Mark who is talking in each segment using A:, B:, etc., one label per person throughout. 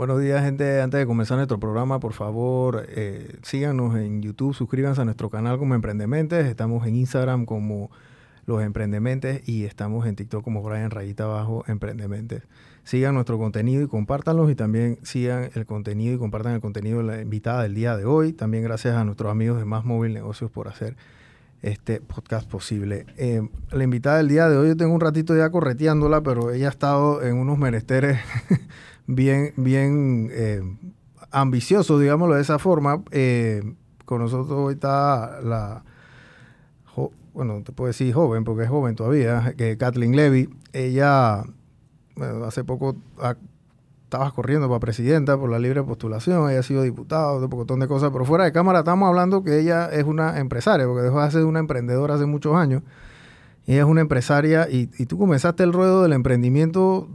A: Buenos días, gente. Antes de comenzar nuestro programa, por favor, eh, síganos en YouTube, suscríbanse a nuestro canal como Emprendementes. Estamos en Instagram como Los Emprendementes y estamos en TikTok como Brian Rayita Abajo Emprendementes. Sigan nuestro contenido y compártanlos y también sigan el contenido y compartan el contenido de la invitada del día de hoy. También gracias a nuestros amigos de Más Móvil Negocios por hacer este podcast posible. Eh, la invitada del día de hoy, yo tengo un ratito ya correteándola, pero ella ha estado en unos menesteres bien, bien eh, ambiciosos, digámoslo de esa forma. Eh, con nosotros hoy está la, bueno, te puedo decir joven, porque es joven todavía, que Kathleen Levy. Ella, hace poco estabas corriendo para presidenta por la libre postulación, ella ha sido diputada, un montón de cosas, pero fuera de cámara estamos hablando que ella es una empresaria, porque dejó de ser una emprendedora hace muchos años. Ella es una empresaria y, y tú comenzaste el ruedo del emprendimiento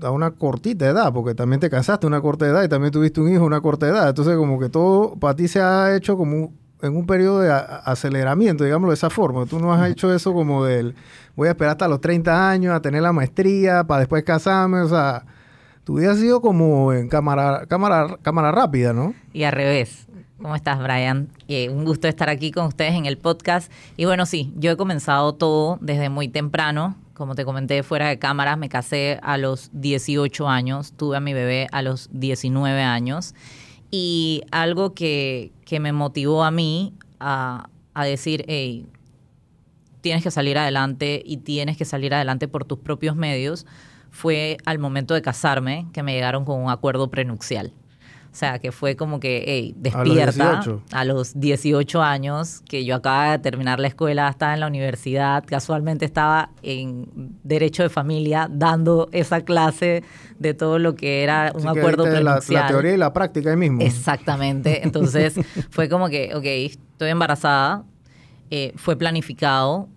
A: a una cortita edad, porque también te casaste a una corta edad y también tuviste un hijo a una corta edad. Entonces, como que todo para ti se ha hecho como en un periodo de aceleramiento, digámoslo de esa forma. Tú no has hecho eso como del voy a esperar hasta los 30 años a tener la maestría para después casarme, o sea, tu vida ha sido como en cámara, cámara, cámara rápida, ¿no?
B: Y al revés. ¿Cómo estás, Brian? Eh, un gusto estar aquí con ustedes en el podcast. Y bueno, sí, yo he comenzado todo desde muy temprano. Como te comenté fuera de cámara, me casé a los 18 años, tuve a mi bebé a los 19 años. Y algo que, que me motivó a mí a, a decir, hey, tienes que salir adelante y tienes que salir adelante por tus propios medios, fue al momento de casarme que me llegaron con un acuerdo prenupcial. O sea, que fue como que, hey, despierta a los, 18 años, que yo acababa de terminar la escuela, estaba en la universidad, casualmente estaba en Derecho de Familia dando esa clase de todo lo que era un acuerdo prenupcial.
A: La, teoría y la práctica ahí mismo.
B: Exactamente. Entonces fue como que, ok, estoy embarazada, eh, fue planificado.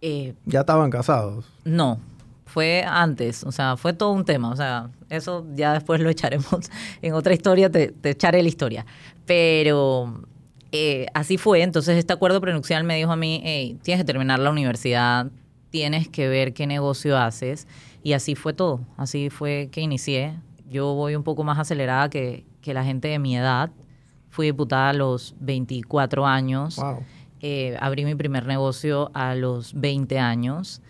A: Eh, ¿Ya estaban casados?
B: No, fue antes, o sea, fue todo un tema, o sea, eso ya después lo echaremos en otra historia, te, echaré la historia. Pero eh, así fue, entonces este acuerdo prenupcial me dijo a mí, hey, tienes que terminar la universidad, tienes que ver qué negocio haces, y así fue todo, así fue que inicié. Yo voy un poco más acelerada que, que la gente de mi edad, fui diputada a los 24 años, eh, abrí mi primer negocio a los 20 años,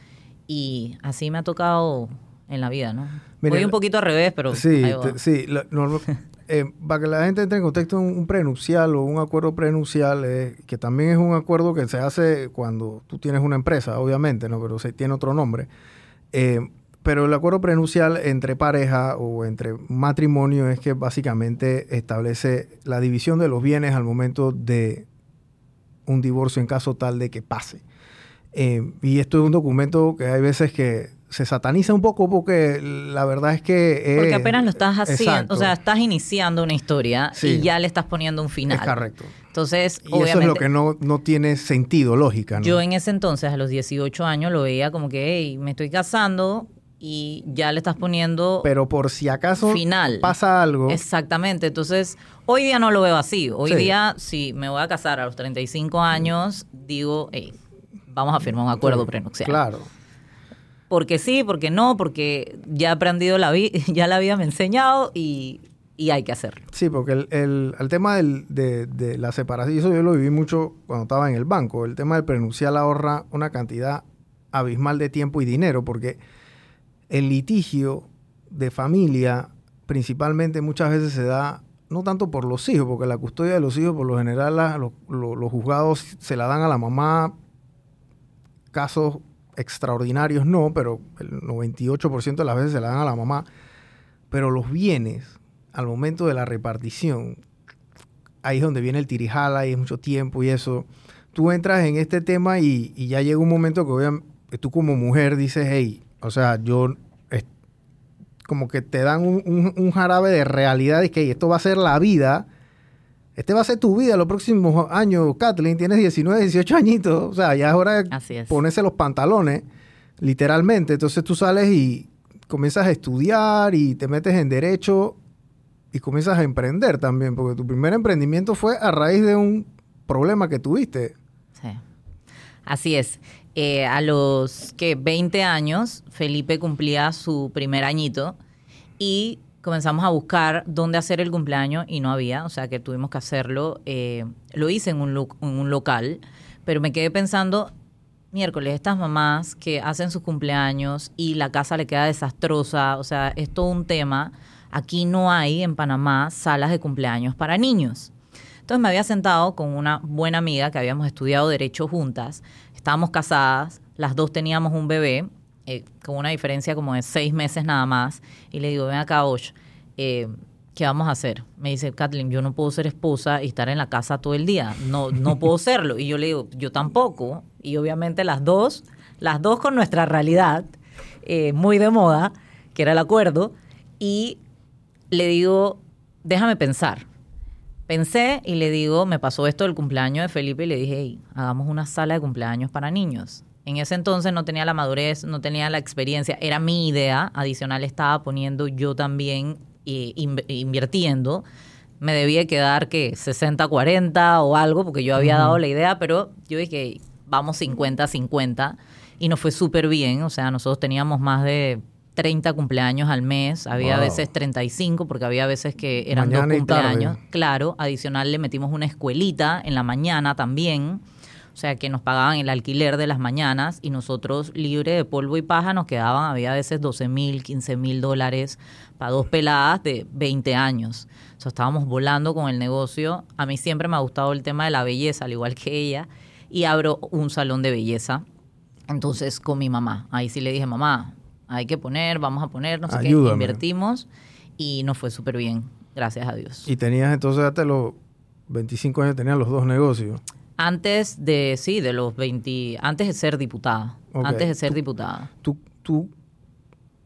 B: y así me ha tocado en la vida, ¿no? Voy un poquito al revés, pero...
A: Sí, sí. Eh, para que la gente entre en contexto, un, prenupcial o un acuerdo prenupcial, eh, que también es un acuerdo que se hace cuando tú tienes una empresa, obviamente, ¿no? Pero se tiene otro nombre. Eh, pero el acuerdo prenupcial entre pareja o entre matrimonio es que básicamente establece la división de los bienes al momento de un divorcio en caso tal de que pase. Eh, y esto es un documento que hay veces que se sataniza un poco porque la verdad es que...
B: porque apenas lo estás haciendo, o sea, estás iniciando una historia y ya le estás poniendo un final.
A: Es correcto.
B: Entonces,
A: y eso es lo que no, no tiene sentido, lógica.
B: Yo en ese entonces, a los 18 años, lo veía como que, hey, me estoy casando y ya le estás poniendo...
A: Pero por si acaso final. pasa algo.
B: Exactamente. Entonces, hoy día no lo veo así. Hoy día, si me voy a casar a los 35 años, digo, hey, vamos a firmar un acuerdo prenupcial.
A: Claro.
B: Porque sí, porque no, porque ya he aprendido la vida, ya la vida me enseñado y, hay que hacerlo.
A: Sí, porque el, tema de, la separación, eso yo lo viví mucho cuando estaba en el banco, el tema del prenupcial ahorra una cantidad abismal de tiempo y dinero, porque el litigio de familia principalmente muchas veces se da no tanto por los hijos, porque la custodia de los hijos por lo general los juzgados se la dan a la mamá casos extraordinarios no, pero el 98% de las veces se la dan a la mamá. Pero los bienes, al momento de la repartición, ahí es donde viene el tirijala y es mucho tiempo y eso. Tú entras en este tema y, ya llega un momento que tú como mujer dices, hey, o sea, yo como que te dan un, jarabe de realidad y que esto va a ser la vida este va a ser tu vida los próximos años, Kathleen. Tienes 19, 18 añitos. O sea, ya es hora de ponerse los pantalones, literalmente. Entonces tú sales y comienzas a estudiar y te metes en derecho y comienzas a emprender también, porque tu primer emprendimiento fue a raíz de un problema que tuviste.
B: Sí. Así es. Eh, a los que 20 años, Felipe cumplía su primer añito y comenzamos a buscar dónde hacer el cumpleaños y no había, o sea que tuvimos que hacerlo. eh, lo hice en un, en un local, pero me quedé pensando, miércoles, estas mamás que hacen sus cumpleaños y la casa le queda desastrosa, o sea, es todo un tema. Aquí no hay en Panamá salas de cumpleaños para niños. Entonces me había sentado con una buena amiga que habíamos estudiado derecho juntas, estábamos casadas, las dos teníamos un bebé, eh, con una diferencia como de seis meses nada más, y le digo, ven acá, Osh, eh, ¿qué vamos a hacer? Me dice, Kathleen, yo no puedo ser esposa y estar en la casa todo el día, no, no puedo serlo. Y yo le digo, yo tampoco, y obviamente las dos, las dos con nuestra realidad, eh, muy de moda, que era el acuerdo, y le digo, déjame pensar. Pensé y le digo, me pasó esto del cumpleaños de Felipe y le dije, "Ey, hagamos una sala de cumpleaños para niños. En ese entonces no tenía la madurez, no tenía la experiencia, era mi idea, adicional estaba poniendo yo también eh, inv- invirtiendo. Me debía quedar que 60-40 o algo, porque yo había dado la idea, pero yo dije, "Ey, vamos 50-50 y nos fue súper bien, o sea, nosotros teníamos más de 30 cumpleaños al mes, había
A: Wow.
B: veces 35, porque había veces que eran
A: Mañana
B: dos cumpleaños. Claro, adicional le metimos una escuelita en la mañana también. O sea, que nos pagaban el alquiler de las mañanas y nosotros, libre de polvo y paja, nos quedaban, había veces 12 mil, 15 mil dólares para dos peladas de 20 años. O sea, estábamos volando con el negocio. A mí siempre me ha gustado el tema de la belleza, al igual que ella. Y abro un salón de belleza. Entonces, con mi mamá. Ahí sí le dije, mamá, hay que poner, vamos a poner, no sé qué. Invertimos y nos fue súper bien, gracias a Dios.
A: Y tenías entonces hasta los 25 años, tenías los dos negocios.
B: Antes de, sí, de los 20, antes de ser diputada. Antes de ser
A: Tú-
B: diputada,
A: Tú, tú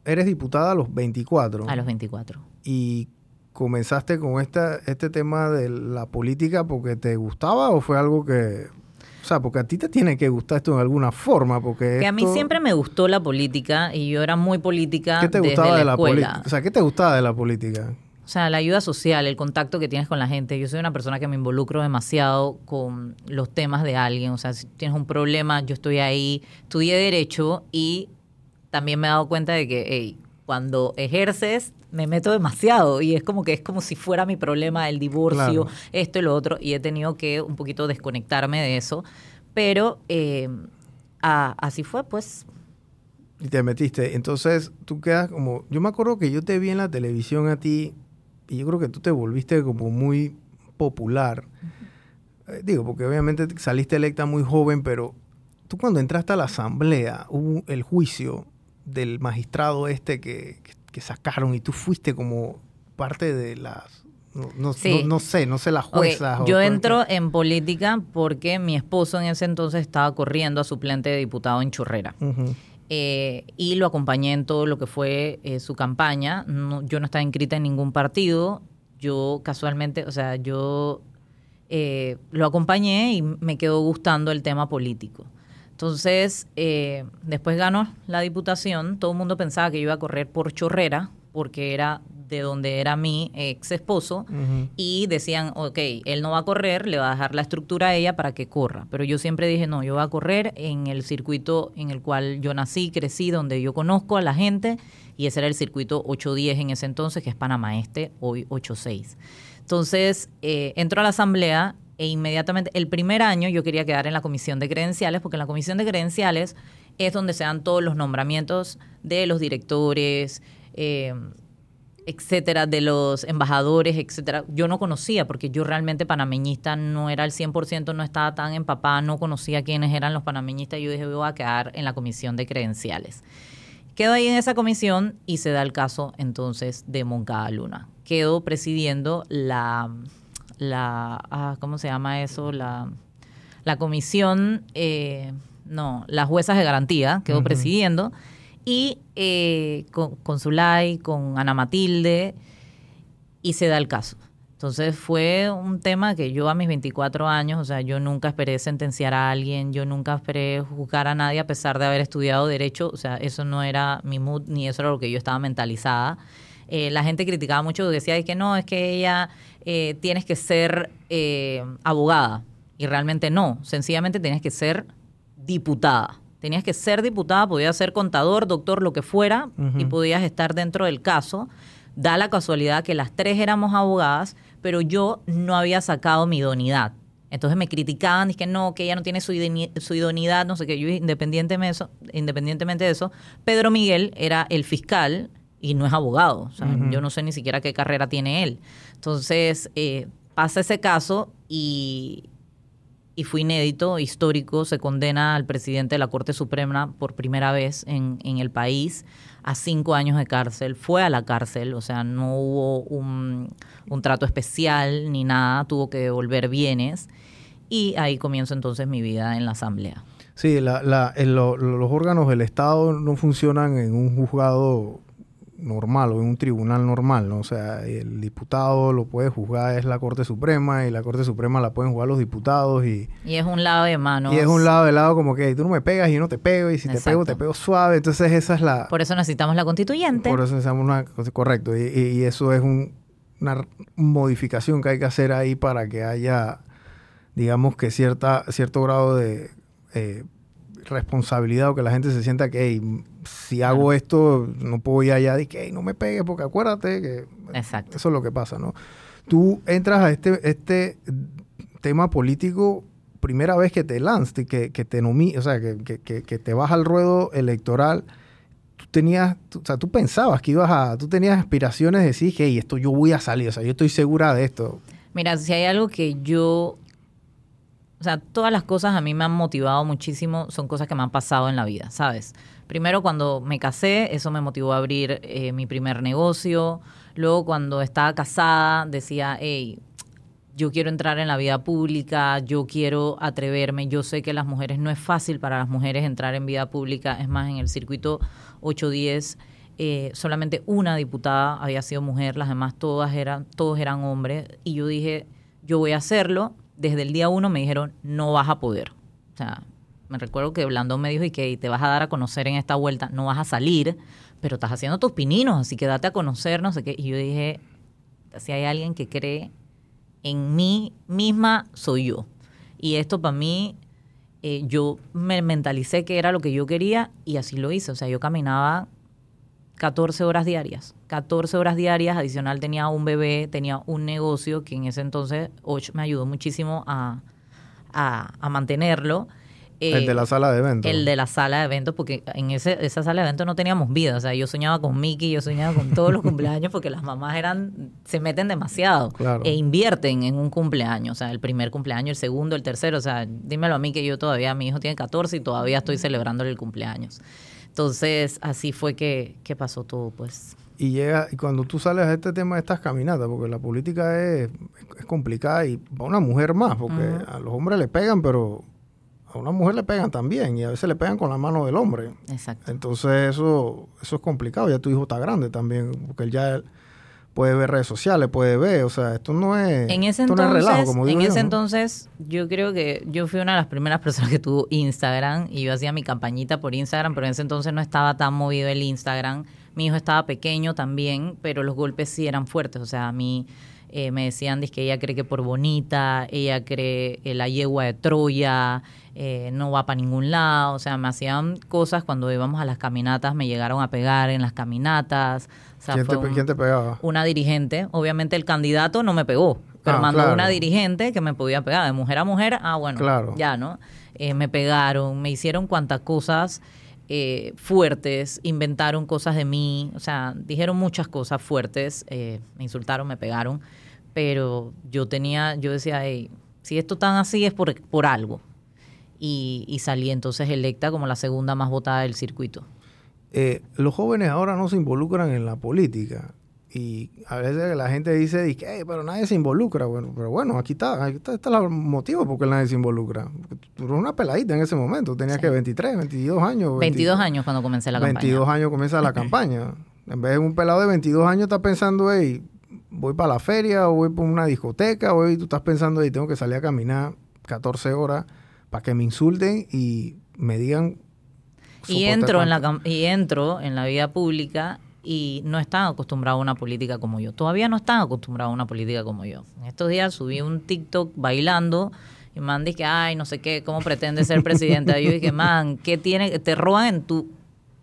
A: eres diputada a los 24
B: a los 24.
A: y comenzaste con esta, este tema de la política porque te gustaba o fue algo que... O sea, porque a ti te tiene que gustar esto en alguna forma, porque
B: Que a mí siempre me gustó la política y yo era muy política
A: ¿Qué te
B: desde
A: gustaba
B: la
A: de la política? O sea, ¿qué te gustaba de la política?
B: O sea, la ayuda social, el contacto que tienes con la gente. Yo soy una persona que me involucro demasiado con los temas de alguien. O sea, si tienes un problema, yo estoy ahí. Estudié Derecho y también me he dado cuenta de que hey, cuando ejerces me meto demasiado y es como que es como si fuera mi problema el divorcio,
A: Claro.
B: esto y lo otro. Y he tenido que un poquito desconectarme de eso. Pero eh, a- así fue, pues.
A: Y te metiste. Entonces, tú quedas como... Yo me acuerdo que yo te vi en la televisión a ti y yo creo que tú te volviste como muy popular. Eh, digo, porque obviamente saliste electa muy joven, pero tú cuando entraste a la asamblea, hubo el juicio del magistrado este que, que- sacaron y tú fuiste como parte de las... No, no-
B: Sí.
A: no- no sé, no sé las juezas.
B: yo entro en política porque mi esposo en ese entonces estaba corriendo a suplente de diputado en Churrera.
A: Ujú.
B: Eh, y lo acompañé en todo lo que fue eh, su campaña. Yo no estaba inscrita en ningún partido. Yo casualmente, o sea, yo eh, lo acompañé y me quedó gustando el tema político. Entonces, eh, después ganó la diputación. Todo el mundo pensaba que yo iba a correr por Chorrera, porque era de donde era mi ex esposo. Y decían, ok, él no va a correr, le va a dejar la estructura a ella para que corra. Pero yo siempre dije, no, yo voy a correr en el circuito en el cual yo nací, crecí, donde yo conozco a la gente. Y ese era el circuito 810 en ese entonces, que es Panamá Este, hoy 86. Entonces, eh, entro a la asamblea e inmediatamente, el primer año yo quería quedar en la comisión de credenciales, porque en la comisión de credenciales es donde se dan todos los nombramientos de los directores, eh, etcétera, de los embajadores, etcétera. Yo no conocía, porque yo realmente panameñista no era al 100%, no estaba tan empapada, no conocía quiénes eran los panameñistas. Yo dije, voy a quedar en la comisión de credenciales. Quedo ahí en esa comisión y se da el caso entonces de Moncada Luna. Quedo presidiendo la, la ah, ¿cómo se llama eso? La, la comisión, eh, no, las juezas de garantía, quedo presidiendo. Y eh, con, con Zulay, con Ana Matilde, y se da el caso. Entonces fue un tema que yo a mis 24 años, o sea, yo nunca esperé sentenciar a alguien, yo nunca esperé juzgar a nadie a pesar de haber estudiado derecho, o sea, eso no era mi mood ni eso era lo que yo estaba mentalizada. Eh, la gente criticaba mucho, decía "Ay, que no, es que ella eh, tienes que ser eh, abogada y realmente no, sencillamente tienes que ser diputada. Tenías que ser diputada, podías ser contador, doctor, lo que fuera, y podías estar dentro del caso. Da la casualidad que las tres éramos abogadas, pero yo no había sacado mi idoneidad. Entonces me criticaban, dije no, que ella no tiene su, idoneidad, no sé qué. Yo, independientemente de, eso, independientemente de eso, Pedro Miguel era el fiscal y no es abogado. O sea, yo no sé ni siquiera qué carrera tiene él. Entonces, eh, pasa ese caso y, y fue inédito, histórico, se condena al presidente de la Corte Suprema por primera vez en, en, el país a cinco años de cárcel. Fue a la cárcel, o sea, no hubo un, un trato especial ni nada, tuvo que devolver bienes y ahí comienzo entonces mi vida en la Asamblea.
A: Sí, la, la, los órganos del Estado no funcionan en un juzgado normal o en un tribunal normal, ¿no? O sea, el diputado lo puede juzgar es la Corte Suprema y la Corte Suprema la pueden jugar los diputados y...
B: Y es un lado de mano.
A: Y es un lado de lado como que tú no me pegas y yo no te pego y si te pego te pego suave, entonces esa es la...
B: Por eso necesitamos la constituyente.
A: Por eso necesitamos una... Correcto, y, eso es una modificación que hay que hacer ahí para que haya, digamos que cierta, cierto grado de... Eh, responsabilidad o que la gente se sienta que si hago esto no puedo ir allá y que no me pegues porque acuérdate que
B: Exacto.
A: eso es lo que pasa, ¿no? Tú entras a este, este tema político primera vez que te lanzas, que, que te nomí, o sea, que, que, te vas al ruedo electoral, tú tenías, o sea, tú pensabas que ibas a, tú tenías aspiraciones de decir, hey, esto yo voy a salir, o sea, yo estoy segura de esto.
B: Mira, si hay algo que yo o sea, todas las cosas a mí me han motivado muchísimo, son cosas que me han pasado en la vida, ¿sabes? Primero cuando me casé, eso me motivó a abrir eh, mi primer negocio. Luego cuando estaba casada, decía, hey, yo quiero entrar en la vida pública, yo quiero atreverme, yo sé que las mujeres no es fácil para las mujeres entrar en vida pública, es más, en el circuito 810 eh, solamente una diputada había sido mujer, las demás todas eran, todos eran hombres, y yo dije, yo voy a hacerlo, desde el día uno me dijeron, no vas a poder. O sea, me recuerdo que Blandón me dijo, y que te vas a dar a conocer en esta vuelta, no vas a salir, pero estás haciendo tus pininos, así que date a conocer, no sé qué. Y yo dije, si hay alguien que cree en mí misma, soy yo. Y esto para mí, eh, yo me mentalicé que era lo que yo quería y así lo hice. O sea, yo caminaba 14 horas diarias. 14 horas diarias, adicional tenía un bebé, tenía un negocio que en ese entonces me ayudó muchísimo a, mantenerlo.
A: El de la sala de eventos.
B: El de la sala de eventos, porque en ese, esa sala de eventos no teníamos vida. O sea, yo soñaba con Mickey, yo soñaba con todos los cumpleaños, porque las mamás eran, se meten demasiado e invierten en un cumpleaños. O sea, el primer cumpleaños, el segundo, el tercero. O sea, dímelo a mí que yo todavía, mi hijo tiene 14 y todavía estoy celebrándole el cumpleaños. Entonces, así fue que, pasó todo, pues.
A: Y llega, y cuando tú sales a este tema de estas caminatas, porque la política es, complicada y para una mujer más, porque a los hombres le pegan, pero a una mujer le pegan también y a veces le pegan con la mano del hombre.
B: Exacto.
A: Entonces eso, eso es complicado. Ya tu hijo está grande también, porque él ya puede ver redes sociales, puede ver, o sea, esto no es,
B: en ese entonces, relajo, como En ese entonces, yo creo que yo fui una de las primeras personas que tuvo Instagram y yo hacía mi campañita por Instagram, pero en ese entonces no estaba tan movido el Instagram. Mi hijo estaba pequeño también, pero los golpes sí eran fuertes, o sea, a mí... Eh, me decían que ella cree que por bonita, ella cree eh, la yegua de Troya, eh, no va para ningún lado, o sea, me hacían cosas cuando íbamos a las caminatas, me llegaron a pegar en las caminatas,
A: ¿Quién, te, pegaba?
B: Una dirigente. Obviamente el candidato no me pegó, pero ah, mandó una dirigente que me podía pegar. De mujer a mujer, ah, bueno, ya, ¿no? Eh, me pegaron, me hicieron cuantas cosas eh, fuertes, inventaron cosas de mí, o sea, dijeron muchas cosas fuertes, eh, me insultaron, me pegaron, pero yo tenía, yo decía, si esto tan así es por, por algo. Y, y salí entonces electa como la segunda más votada del circuito.
A: Eh, los jóvenes ahora no se involucran en la política. Y a veces la gente dice, que, pero nadie se involucra. Bueno, pero bueno, aquí está, aquí está, el motivo por qué nadie se involucra. Tú eres una peladita en ese momento, tenías que 23, 22 años.
B: 22 años cuando comencé la 22
A: campaña. 22 años comienza la campaña. En vez de un pelado de 22 años está pensando, hey, voy para la feria o voy para una discoteca, o tú estás pensando, hey, tengo que salir a caminar 14 horas para que me insulten y me digan
B: y entro, en la, y entro en la vida pública y no están acostumbrados a una política como yo. Todavía no están acostumbrados a una política como yo. En estos días subí un TikTok bailando y man que ay, no sé qué, ¿cómo pretende ser presidente? Y yo dije, man, ¿qué tiene? Te roban en tu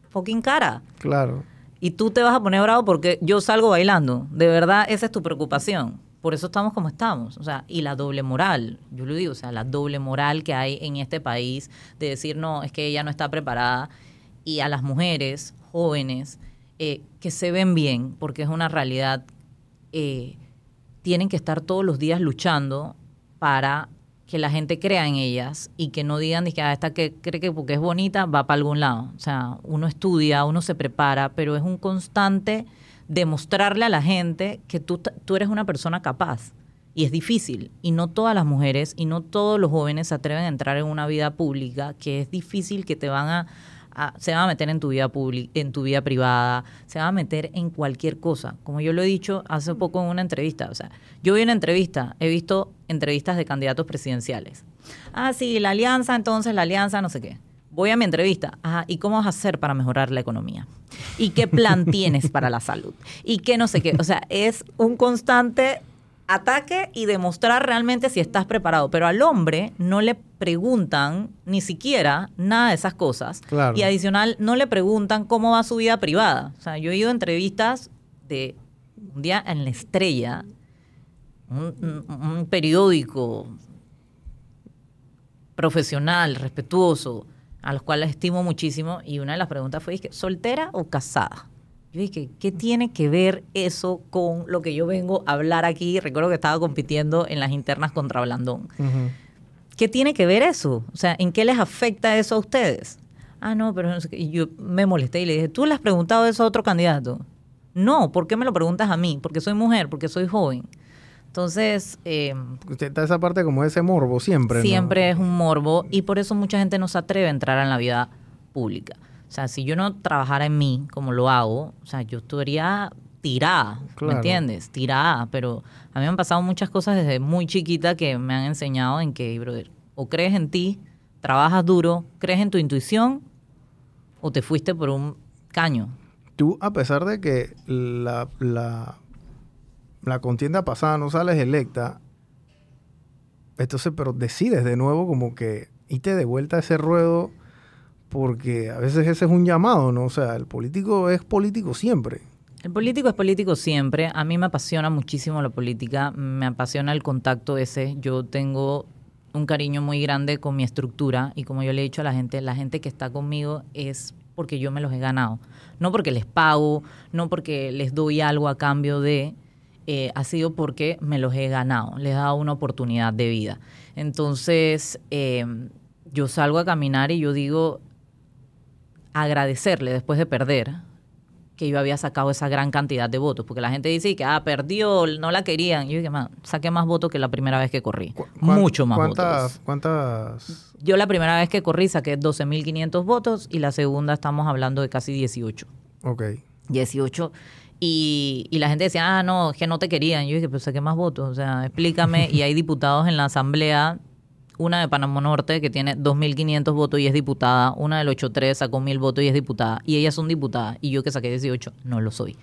B: fucking cara.
A: Claro.
B: Y tú te vas a poner bravo porque yo salgo bailando. De verdad, esa es tu preocupación. Por eso estamos como estamos. O sea, y la doble moral, yo lo digo, o sea, la doble moral que hay en este país de decir, no, es que ella no está preparada. Y a las mujeres jóvenes eh, que se ven bien, porque es una realidad, eh, tienen que estar todos los días luchando para que la gente crea en ellas y que no digan que ah, esta que cree que porque es bonita va para algún lado. O sea, uno estudia, uno se prepara, pero es un constante demostrarle a la gente que tú, tú eres una persona capaz. Y es difícil. Y no todas las mujeres y no todos los jóvenes se atreven a entrar en una vida pública que es difícil, que te van a, se van a meter en tu vida pública, en tu vida privada, se van a meter en cualquier cosa. Como yo lo he dicho hace poco en una entrevista. O sea, yo vi una entrevista, he visto entrevistas de candidatos presidenciales. Ah, sí, la alianza, entonces la alianza, no sé qué. Voy a mi entrevista. Ajá, ¿y cómo vas a hacer para mejorar la economía? ¿Y qué plan tienes para la salud? ¿Y qué no sé qué? O sea, es un constante ataque y demostrar realmente si estás preparado. Pero al hombre no le preguntan ni siquiera nada de esas cosas. Y adicional, no le preguntan cómo va su vida privada. O sea, yo he ido a entrevistas de un día en la estrella, un periódico profesional, respetuoso, a los cuales estimo muchísimo, y una de las preguntas fue, ¿soltera o casada? Yo dije, ¿qué tiene que ver eso con lo que yo vengo a hablar aquí? Recuerdo que estaba compitiendo en las internas contra Blandón. ¿Qué tiene que ver eso? O sea, ¿en qué les afecta eso a ustedes? Ah, no, pero yo me molesté y le dije, ¿tú le has preguntado eso a otro candidato? No, ¿por qué me lo preguntas a mí? Porque soy mujer, porque soy joven. Entonces... Eh,
A: está esa parte como ese morbo siempre.
B: Siempre es un morbo y por eso mucha gente no se atreve a entrar en la vida pública. O sea, si yo no trabajara en mí como lo hago, o sea, yo estaría tirada, ¿me entiendes? Tirada, pero a mí me han pasado muchas cosas desde muy chiquita que me han enseñado en que, brother, o crees en ti, trabajas duro, crees en tu intuición, o te fuiste por un caño.
A: Tú, a pesar de que la la contienda pasada no sales electa, entonces, pero decides de nuevo como que irte de vuelta a ese ruedo, porque a veces ese es un llamado, ¿no? O sea, el político es político siempre.
B: El político es político siempre. A mí me apasiona muchísimo la política, me apasiona el contacto ese. Yo tengo un cariño muy grande con mi estructura y como yo le he dicho a la gente, la gente que está conmigo es porque yo me los he ganado. No porque les pago, no porque les doy algo a cambio de, eh, ha sido porque me los he ganado, les he dado una oportunidad de vida. Entonces, eh, yo salgo a caminar y yo digo, agradecerle después de perder que yo había sacado esa gran cantidad de votos, porque la gente dice que, ah, perdió, no la querían. Yo dije, saqué más votos que la primera vez que corrí. Mucho más votos.
A: ¿Cuántas?
B: Yo la primera vez que corrí saqué 12.500 votos y la segunda estamos hablando de casi 18.
A: Ok.
B: 18. Y, y, la gente decía, ah, no, es que no te querían. Yo dije, pues saqué más votos, o sea, explícame. y hay diputados en la asamblea, una de Panamá Norte que tiene 2.500 votos y es diputada, una del 8-3 sacó 1.000 votos y es diputada, y ellas son diputadas, y yo que saqué 18 no lo soy.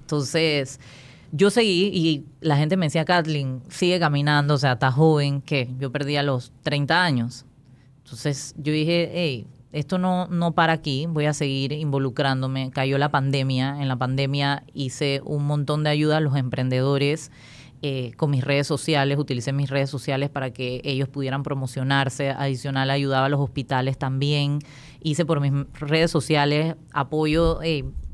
B: Entonces, yo seguí y la gente me decía, Kathleen, sigue caminando, o sea, está joven, que yo perdí a los 30 años. Entonces, yo dije, hey, esto no, no para aquí, voy a seguir involucrándome. Cayó la pandemia, en la pandemia hice un montón de ayuda a los emprendedores eh, con mis redes sociales, utilicé mis redes sociales para que ellos pudieran promocionarse, adicional ayudaba a los hospitales también, hice por mis redes sociales apoyo,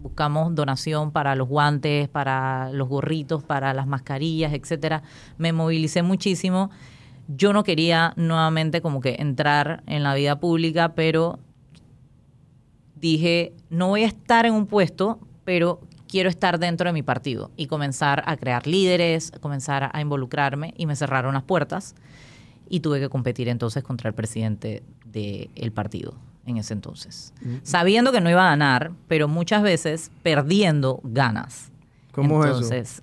B: buscamos donación para los guantes, para los gorritos, para las mascarillas, etcétera. Me movilicé muchísimo. Yo no quería nuevamente como que entrar en la vida pública, pero dije, no voy a estar en un puesto, pero quiero estar dentro de mi partido y comenzar a crear líderes, comenzar a involucrarme y me cerraron las puertas y tuve que competir entonces contra el presidente del partido en ese entonces, mm. sabiendo que no iba a ganar, pero muchas veces perdiendo ganas.
A: ¿Cómo es eso?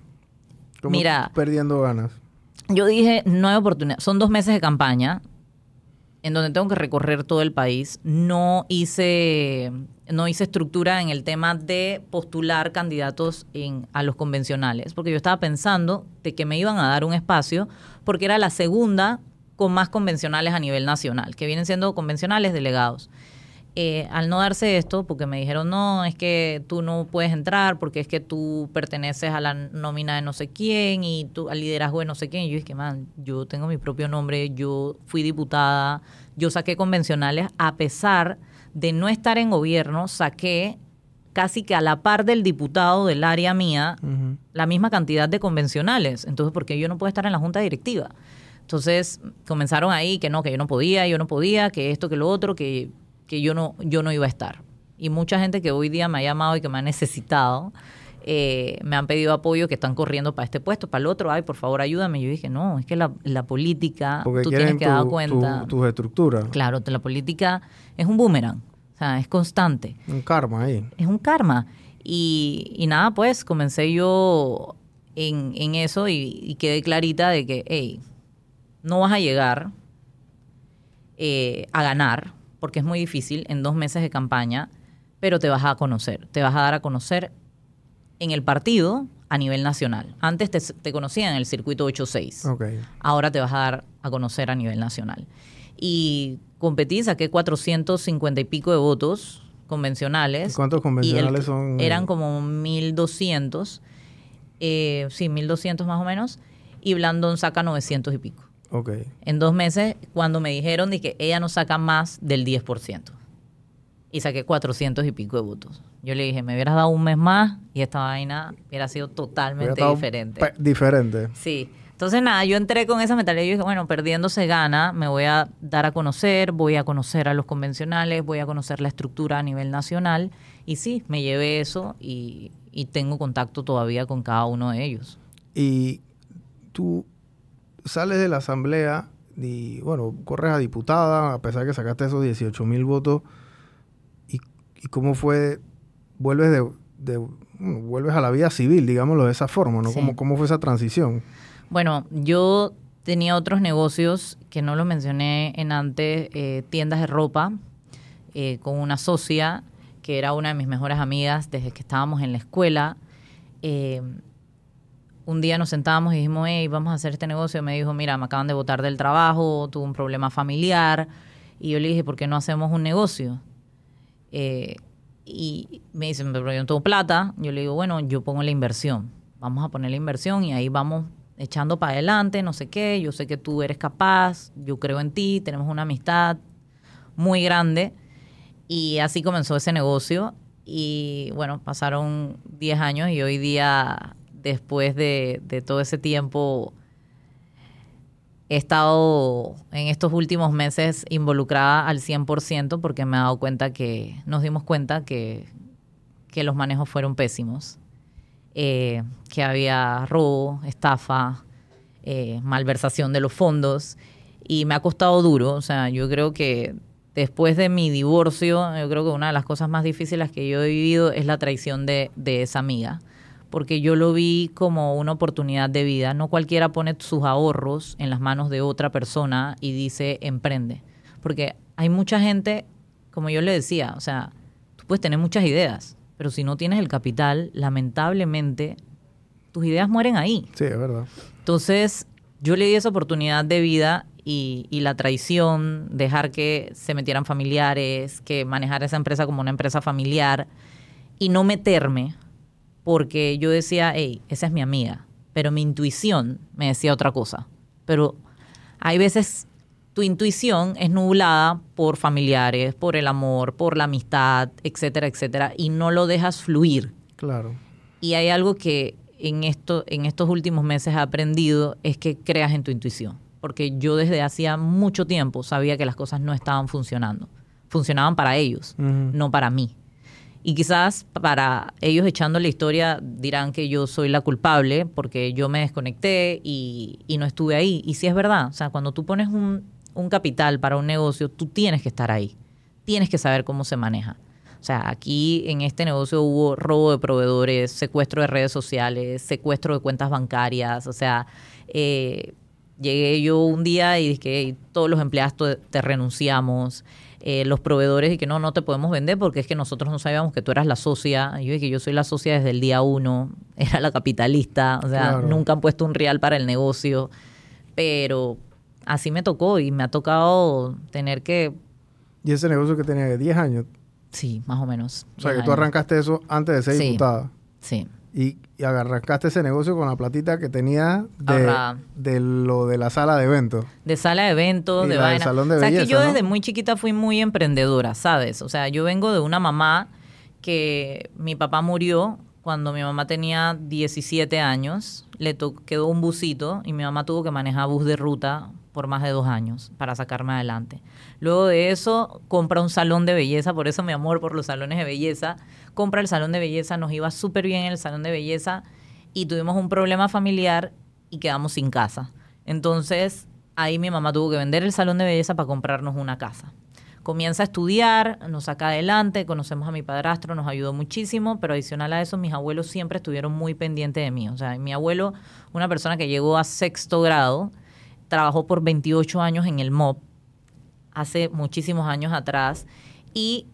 B: mira,
A: perdiendo ganas.
B: Yo dije, no hay oportunidad, son dos meses de campaña, en donde tengo que recorrer todo el país, no hice, no hice estructura en el tema de postular candidatos en, a los convencionales, porque yo estaba pensando de que me iban a dar un espacio, porque era la segunda con más convencionales a nivel nacional, que vienen siendo convencionales delegados. eh, al no darse esto, porque me dijeron, no, es que tú no puedes entrar porque es que tú perteneces a la nómina de no sé quién y tú al liderazgo de no sé quién. Y yo dije, man, yo tengo mi propio nombre, yo fui diputada, yo saqué convencionales, a pesar de no estar en gobierno, saqué casi que a la par del diputado del área mía la misma cantidad de convencionales. Entonces, ¿por qué yo no puedo estar en la junta directiva? Entonces comenzaron ahí que no, que yo no podía, yo no podía, que esto, que lo otro, que que yo no, yo no iba a estar. Y mucha gente que hoy día me ha llamado y que me ha necesitado, eh, me han pedido apoyo, que están corriendo para este puesto, para el otro, ay, por favor, ayúdame. Yo dije, no, es que la, política, tú tienes que dar cuenta.
A: tus estructuras.
B: Claro, la política es un boomerang, o sea, es constante.
A: Un karma ahí.
B: Es un karma. Y, y nada, pues comencé yo en, en eso y, y, quedé clarita de que, hey, no vas a llegar eh, a ganar porque es muy difícil en dos meses de campaña, pero te vas a conocer, te vas a dar a conocer en el partido a nivel nacional. Antes te, conocían en el circuito 8-6. Okay. Ahora te vas a dar a conocer a nivel nacional. Y competí, saqué 450 y pico de votos convencionales.
A: ¿Cuántos convencionales son?
B: Eran como 1200. Eh, sí, 1200 más o menos. Y Blandón saca 900 y pico. En dos meses, cuando me dijeron que ella no saca más del 10%. Y saqué 400 y pico de votos. Yo le dije, me hubieras dado un mes más y esta vaina hubiera sido totalmente diferente.
A: Diferente.
B: Sí. Entonces, nada, yo entré con esa mentalidad y dije, bueno, perdiendo se gana, me voy a dar a conocer, voy a conocer a los convencionales, voy a conocer la estructura a nivel nacional. Y sí, me llevé eso y, y tengo contacto todavía con cada uno de ellos.
A: Y tú sales de la asamblea y, bueno, corres a diputada, a pesar de que sacaste esos 18 mil votos. Y, cómo fue? Vuelves de, vuelves a la vida civil, digámoslo de esa forma, ¿no? ¿Cómo, ¿Cómo fue esa transición?
B: Bueno, yo tenía otros negocios que no los mencioné en antes, eh, tiendas de ropa, eh, con una socia que era una de mis mejores amigas desde que estábamos en la escuela. Eh, un día nos sentábamos y dijimos, hey, vamos a hacer este negocio. Me dijo, mira, me acaban de votar del trabajo, tuve un problema familiar. Y yo le dije, ¿por qué no hacemos un negocio? Eh, y me dicen, pero yo no tengo plata. Yo le digo, bueno, yo pongo la inversión. Vamos a poner la inversión y ahí vamos echando para adelante, no sé qué. Yo sé que tú eres capaz, yo creo en ti, tenemos una amistad muy grande. Y así comenzó ese negocio. Y bueno, pasaron 10 años y hoy día después de, todo ese tiempo he estado en estos últimos meses involucrada al 100% porque me he dado cuenta que, nos dimos cuenta que, los manejos fueron pésimos, eh, que había robo, estafa, eh, malversación de los fondos y me ha costado duro, o sea, yo creo que después de mi divorcio, yo creo que una de las cosas más difíciles que yo he vivido es la traición de, de esa amiga porque yo lo vi como una oportunidad de vida. No cualquiera pone sus ahorros en las manos de otra persona y dice emprende. Porque hay mucha gente, como yo le decía, o sea, tú puedes tener muchas ideas, pero si no tienes el capital, lamentablemente tus ideas mueren ahí.
A: Sí, es verdad.
B: Entonces, yo le di esa oportunidad de vida y, y, la traición, dejar que se metieran familiares, que manejar esa empresa como una empresa familiar y no meterme, porque yo decía, hey, esa es mi amiga, pero mi intuición me decía otra cosa. Pero hay veces tu intuición es nublada por familiares, por el amor, por la amistad, etcétera, etcétera, y no lo dejas fluir.
A: Claro.
B: Y hay algo que en, esto, en estos últimos meses he aprendido, es que creas en tu intuición. Porque yo desde hacía mucho tiempo sabía que las cosas no estaban funcionando. Funcionaban para ellos, no para mí. Y quizás para ellos echando la historia dirán que yo soy la culpable porque yo me desconecté y, no estuve ahí. Y sí es verdad, o sea, cuando tú pones un, un capital para un negocio, tú tienes que estar ahí, tienes que saber cómo se maneja. O sea, aquí en este negocio hubo robo de proveedores, secuestro de redes sociales, secuestro de cuentas bancarias. O sea, eh, llegué yo un día y dije, todos los empleados te renunciamos. Eh, los proveedores y que no, no te podemos vender porque es que nosotros no sabíamos que tú eras la socia. Yo dije, yo soy la socia desde el día uno, era la capitalista, o sea, nunca han puesto un real para el negocio, pero así me tocó y me ha tocado tener que
A: ¿Y ese negocio que tenía de 10 años?
B: Sí, más o menos.
A: O sea, que
B: 10
A: tú
B: años.
A: arrancaste eso antes de ser
B: Sí.
A: diputada.
B: Sí.
A: Y, y arrancaste ese negocio con la platita que tenía de, de lo de la sala de eventos.
B: De sala de eventos,
A: Y
B: de vaina.
A: salón de
B: o sea, que yo
A: ¿no?
B: desde muy chiquita fui muy emprendedora, ¿sabes? O sea, yo vengo de una mamá que mi papá murió cuando mi mamá tenía 17 años. Le quedó un busito y mi mamá tuvo que manejar bus de ruta por más de dos años para sacarme adelante. Luego de eso, compra un salón de belleza, por eso mi amor por los salones de belleza. Compra el salón de belleza, nos iba súper bien en el salón de belleza y tuvimos un problema familiar y quedamos sin casa. Entonces, ahí mi mamá tuvo que vender el salón de belleza para comprarnos una casa. Comienza a estudiar, nos saca adelante, conocemos a mi padrastro, nos ayudó muchísimo, pero adicional a eso, mis abuelos siempre estuvieron muy pendientes de mí. O sea, mi abuelo, una persona que llegó a sexto grado, trabajó por 28 años en el MOP, hace muchísimos años atrás, y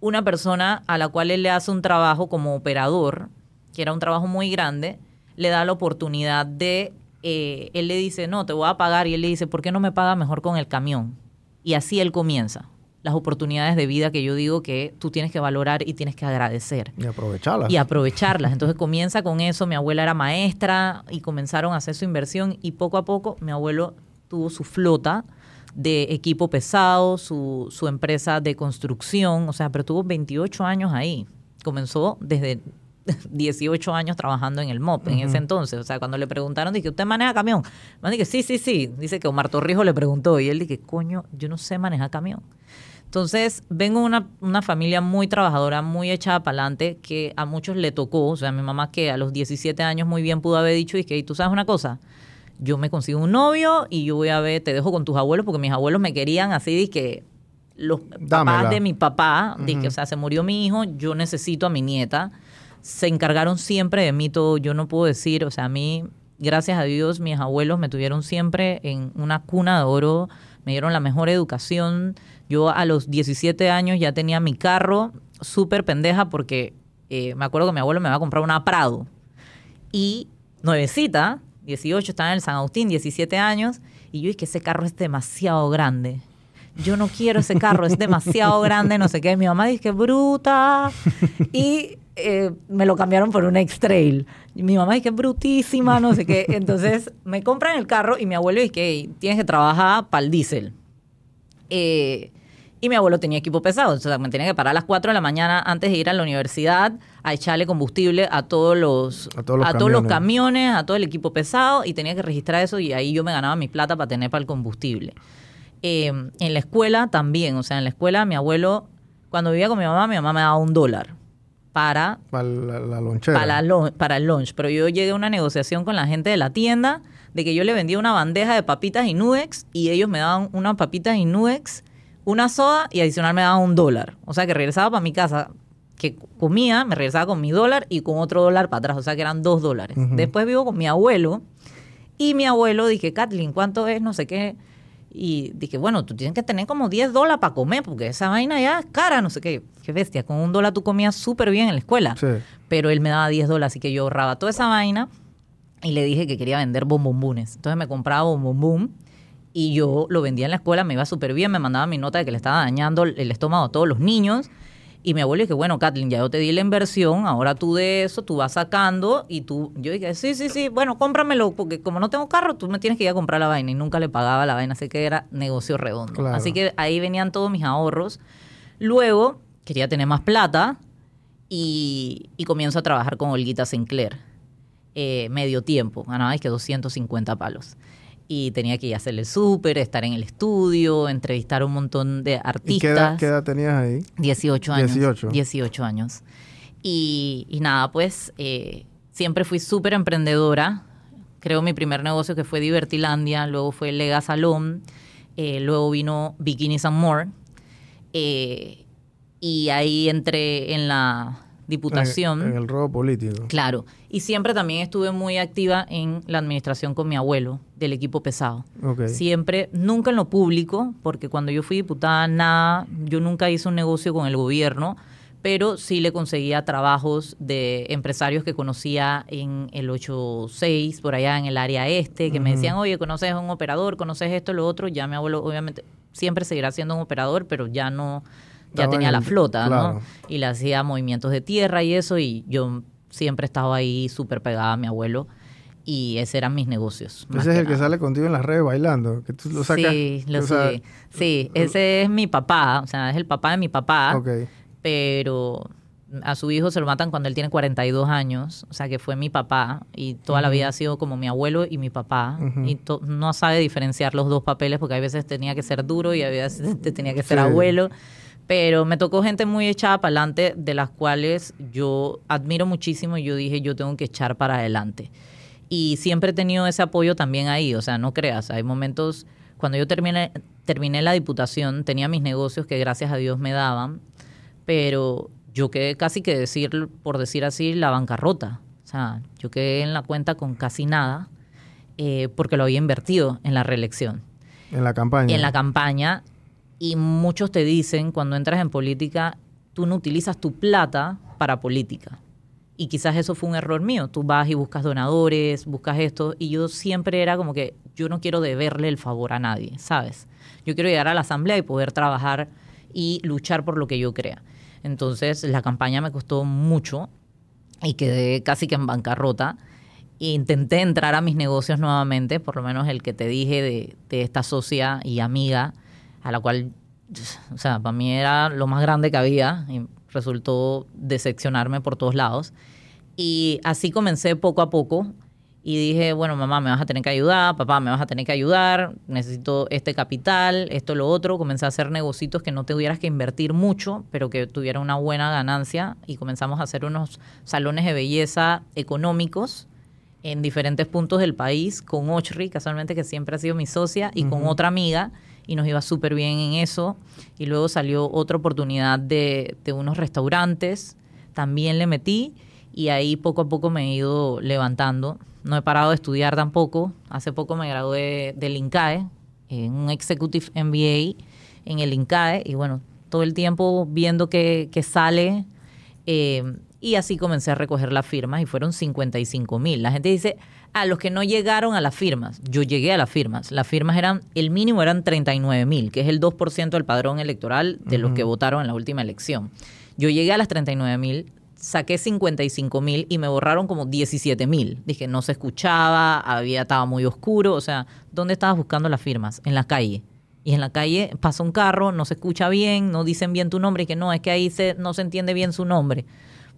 B: una persona a la cual él le hace un trabajo como operador, que era un trabajo muy grande, le da la oportunidad de, eh, él le dice, no, te voy a pagar, y él le dice, ¿por qué no me paga mejor con el camión? Y así él comienza. Las oportunidades de vida que yo digo que tú tienes que valorar y tienes que agradecer
A: Y aprovecharlas.
B: y aprovecharlas. Entonces comienza con eso, mi abuela era maestra y comenzaron a hacer su inversión y poco a poco mi abuelo tuvo su flota de equipo pesado, su, su empresa de construcción, o sea, pero tuvo 28 años ahí. Comenzó desde 18 años trabajando en el MOP en ese entonces. O sea, cuando le preguntaron, dije, ¿usted maneja camión? Man, dije, sí, sí, sí. Dice que Omar Torrijos le preguntó y él dije, coño, yo no sé manejar camión. Entonces, vengo de una, una familia muy trabajadora, muy echada para adelante, que a muchos le tocó. O sea, mi mamá que a los 17 años muy bien pudo haber dicho, y que tú sabes una cosa, yo me consigo un novio y yo voy a ver, te dejo con tus abuelos, porque mis abuelos me querían así, de que los
A: Dámela.
B: papás de mi papá, que,
A: Ujú.
B: o sea, se murió mi hijo, yo necesito a mi nieta. Se encargaron siempre de mí todo, yo no puedo decir, o sea, a mí, gracias a Dios, mis abuelos me tuvieron siempre en una cuna de oro, me dieron la mejor educación. Yo a los 17 años ya tenía mi carro, súper pendeja, porque eh, me acuerdo que mi abuelo me iba a comprar una Prado. Y nuevecita, 18, estaba en el San Agustín, 17 años, y yo dije que ese carro es demasiado grande. Yo no quiero ese carro, es demasiado grande, no sé qué. Mi mamá dice que bruta. Y eh, me lo cambiaron por un X-Trail. Mi mamá dice que brutísima, no sé qué. Entonces me compran el carro y mi abuelo dice que "Ey, tienes que trabajar para el diésel. Eh, y mi abuelo tenía equipo pesado, o sea, me tenía que parar a las 4 de la mañana antes de ir a la universidad a echarle combustible a todos los,
A: A todos los
B: todos los
A: camiones.
B: a todo el equipo pesado y tenía que registrar eso y ahí yo me ganaba mi plata para tener para el combustible. Eh, en la escuela también, o sea, en la escuela mi abuelo, cuando vivía con mi mamá, mi mamá me daba un dólar para
A: Para la, la lonchera.
B: para, la lun- para el lunch. Pero yo llegué a una negociación con la gente de la tienda de que yo le vendía una bandeja de papitas y nuex y ellos me daban unas papitas y nuex, una soda y adicional me daban un dólar. O sea que regresaba para mi casa, que comía, me regresaba con mi dólar y con otro dólar para atrás. O sea que eran dos dólares. Después vivo con mi abuelo y mi abuelo dije, Kathleen, ¿cuánto es? No sé qué. Y dije, bueno, tú tienes que tener como 10 dólares para comer, porque esa vaina ya es cara, no sé qué. Qué bestia, con un dólar tú comías súper bien en la escuela
A: Sí.
B: pero él me daba 10 dólares, así que yo ahorraba toda esa vaina y le dije que quería vender bombombunes. Entonces me compraba bombombum y yo lo vendía en la escuela, me iba súper bien, me mandaba mi nota de que le estaba dañando el estómago a todos los niños. Y mi abuelo dije, bueno, Kathleen, ya yo te di la inversión, ahora tú de eso, tú vas sacando y tú, yo dije, sí, sí, sí, bueno, cómpramelo, porque como no tengo carro, tú me tienes que ir a comprar la vaina y nunca le pagaba la vaina, así que era negocio redondo.
A: Claro.
B: Así que ahí venían todos mis ahorros. Luego quería tener más plata y, y comienzo a trabajar con Olguita Sinclair, eh, medio tiempo, ganaba es que 250 palos. Y tenía que ir a hacerle el súper, estar en el estudio, entrevistar a un montón de
A: ¿Y qué
B: artistas.
A: edad, qué edad tenías ahí?
B: 18 años.
A: 18.
B: 18 años. Y, y nada, pues eh, siempre fui súper emprendedora. Creo mi primer negocio que fue Divertilandia, luego fue Lega Salón, eh, luego vino Bikinis and More. eh, y ahí entré en la diputación.
A: En, en el robo político.
B: Claro. Y siempre también estuve muy activa en la administración con mi abuelo del equipo pesado. Siempre, nunca en lo público, porque cuando yo fui diputada, nada, yo nunca hice un negocio con el gobierno, pero sí le conseguía trabajos de empresarios que conocía en el 86, por allá en el área este, que me decían, oye, conoces a un operador, conoces esto, lo otro. Ya mi abuelo, obviamente, siempre seguirá siendo un operador, pero ya no, ya tenía la flota, ¿no? Y le hacía movimientos de tierra y eso, y yo siempre estaba ahí súper pegada a mi abuelo y ese eran mis negocios.
A: Ese es el que sale contigo en las redes bailando, que tú lo sacas.
B: Sí, lo Sí, ese es mi papá, o sea, es el papá de mi papá. Ok. Pero a su hijo se lo matan cuando él tiene 42 años, o sea, que fue mi papá y toda la vida ha sido como mi abuelo y mi papá y no sabe diferenciar los dos papeles porque a veces tenía que ser duro y a veces tenía que ser abuelo. Pero me tocó gente muy echada para adelante, de las cuales yo admiro muchísimo y yo dije, yo tengo que echar para adelante y siempre he tenido ese apoyo también ahí, o sea, no creas, hay momentos, cuando yo terminé, terminé la diputación, tenía mis negocios que gracias a Dios me daban, pero yo quedé casi que decir, por decir así, la bancarrota, o sea, yo quedé en la cuenta con casi nada eh, porque lo había invertido en la reelección.
A: En la campaña.
B: En la campaña, y muchos te dicen, cuando entras en política, tú no utilizas tu plata para política y quizás eso fue un error mío. Tú vas y buscas donadores, buscas esto, y yo siempre era como que yo no quiero deberle el favor a nadie, ¿sabes? Yo quiero llegar a la asamblea y poder trabajar y luchar por lo que yo crea. Entonces la campaña me costó mucho y quedé casi que en bancarrota. Intenté entrar a mis negocios nuevamente, por lo menos el que te dije de, de esta socia y amiga, a la cual, o sea, para mí era lo más grande que había, y resultó decepcionarme por todos lados. Y así comencé poco a poco y dije, bueno, mamá, me vas a tener que ayudar, papá, me vas a tener que ayudar, necesito este capital, esto, lo otro. Comencé a hacer negocios que no tuvieras que invertir mucho, pero que tuviera una buena ganancia y comenzamos a hacer unos salones de belleza económicos en diferentes puntos del país con Ochri, casualmente que siempre ha sido mi socia, y con otra amiga y nos iba súper bien en eso. Y luego salió otra oportunidad de, de unos restaurantes, también le metí y ahí poco a poco me he ido levantando. No he parado de estudiar tampoco. Hace poco me gradué del INCAE, en un Executive MBA en el INCAE y bueno, todo el tiempo viendo que, sale. Eh, y así comencé a recoger las firmas y fueron 55 mil. La gente dice, a los que no llegaron a las firmas. Yo llegué a las firmas. Las firmas eran, el mínimo eran 39 mil, que es el 2% del padrón electoral de los que votaron en la última elección. Yo llegué a las 39 mil, saqué 55 mil y me borraron como 17 mil. Dije, no se escuchaba, había, estaba muy oscuro. O sea, ¿dónde estabas buscando las firmas? En la calle. Y en la calle pasa un carro, no se escucha bien, no dicen bien tu nombre, y que no, es que ahí se, no se entiende bien su nombre,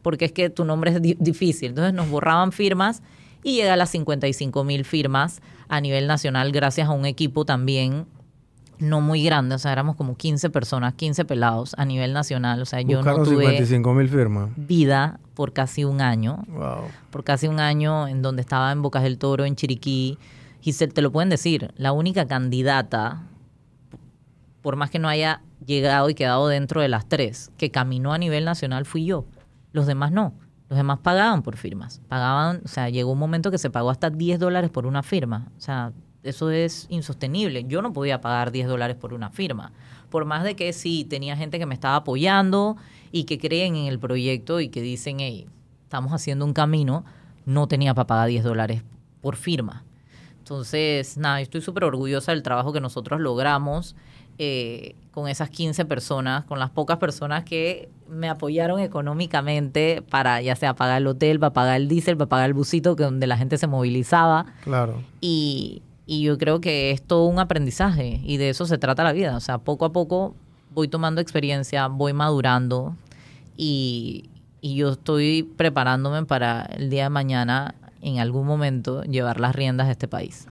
B: porque es que tu nombre es difícil. Entonces nos borraban firmas y llega a las 55 mil firmas a nivel nacional gracias a un equipo también no muy grande, o sea, éramos como 15 personas, 15 pelados a nivel nacional, o sea, yo no tuve
A: 55 mil firmas.
B: vida por casi un año, por casi un año en donde estaba en Bocas del Toro, en Chiriquí, y se, te lo pueden decir, la única candidata, por más que no haya llegado y quedado dentro de las tres, que caminó a nivel nacional fui yo, los demás no. Los demás pagaban por firmas. Pagaban, o sea, llegó un momento que se pagó hasta 10 dólares por una firma. O sea, eso es insostenible. Yo no podía pagar 10 dólares por una firma. Por más de que sí, tenía gente que me estaba apoyando y que creen en el proyecto y que dicen, hey, estamos haciendo un camino, no tenía para pagar 10 dólares por firma. Entonces, nada, estoy súper orgullosa del trabajo que nosotros logramos eh, con esas 15 personas, con las pocas personas que me apoyaron económicamente para ya sea pagar el hotel, para pagar el diésel, para pagar el busito, que donde la gente se movilizaba.
A: Claro.
B: Y, y yo creo que es todo un aprendizaje y de eso se trata la vida. O sea, poco a poco voy tomando experiencia, voy madurando y, y yo estoy preparándome para el día de mañana en algún momento llevar las riendas de este país.